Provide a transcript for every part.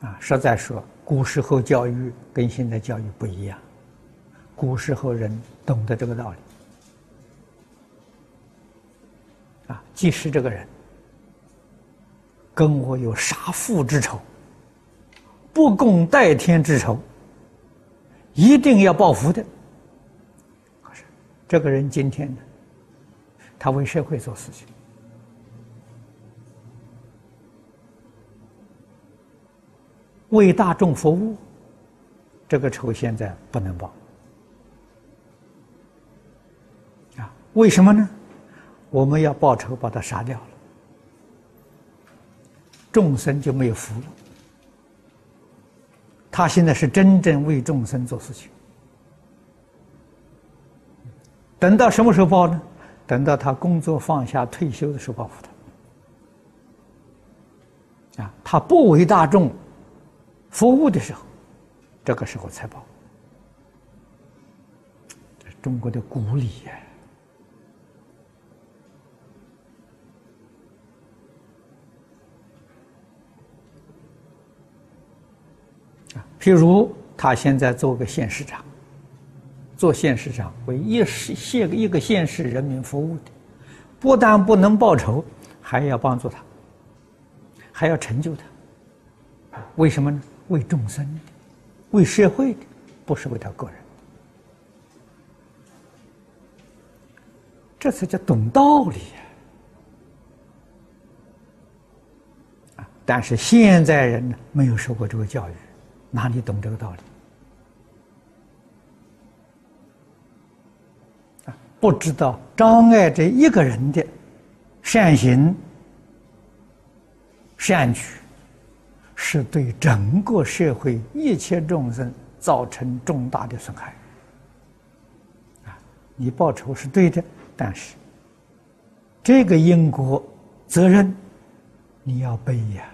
啊，实在说，古时候教育跟现在教育不一样。古时候人懂得这个道理，啊，即使这个人跟我有杀父之仇、不共戴天之仇，一定要报复的。可是，这个人今天呢，他为社会做事情。为大众服务，这个仇现在不能报啊？为什么呢？我们要报仇，把他杀掉了，众生就没有福了。他现在是真正为众生做事情，等到什么时候报呢？等到他工作放下退休的时候报复他。啊，他不为大众。服务的时候，这个时候才报。中国的古礼呀。啊，譬如他现在做个县市长，做县市长为一市县一个县市人民服务的，不但不能报仇，还要帮助他，还要成就他。为什么呢？为众生的，为社会的，不是为他个人。这才叫懂道理呀！啊，但是现在人呢，没有受过这个教育，哪里懂这个道理？啊，不知道障碍这一个人的善行、善举。是对整个社会一切众生造成重大的损害。啊，你报仇是对的，但是这个因果责任你要背呀。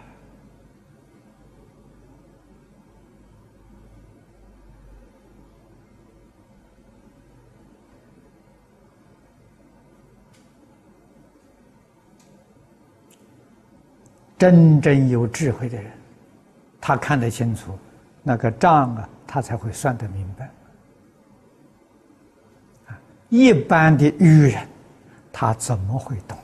真正有智慧的人。他看得清楚，那个账啊，他才会算得明白。一般的愚人，他怎么会懂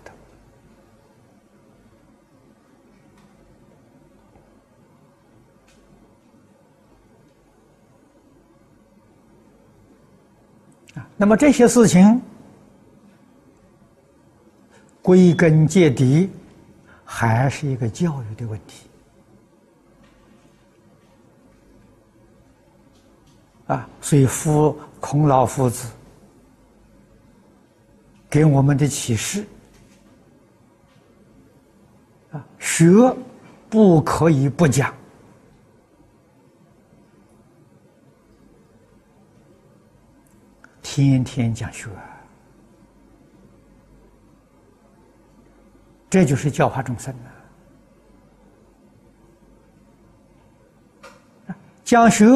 得？啊，那么这些事情，归根结底，还是一个教育的问题。啊，所以夫孔老夫子给我们的启示啊，学不可以不讲，天天讲学，这就是教化众生啊，讲学。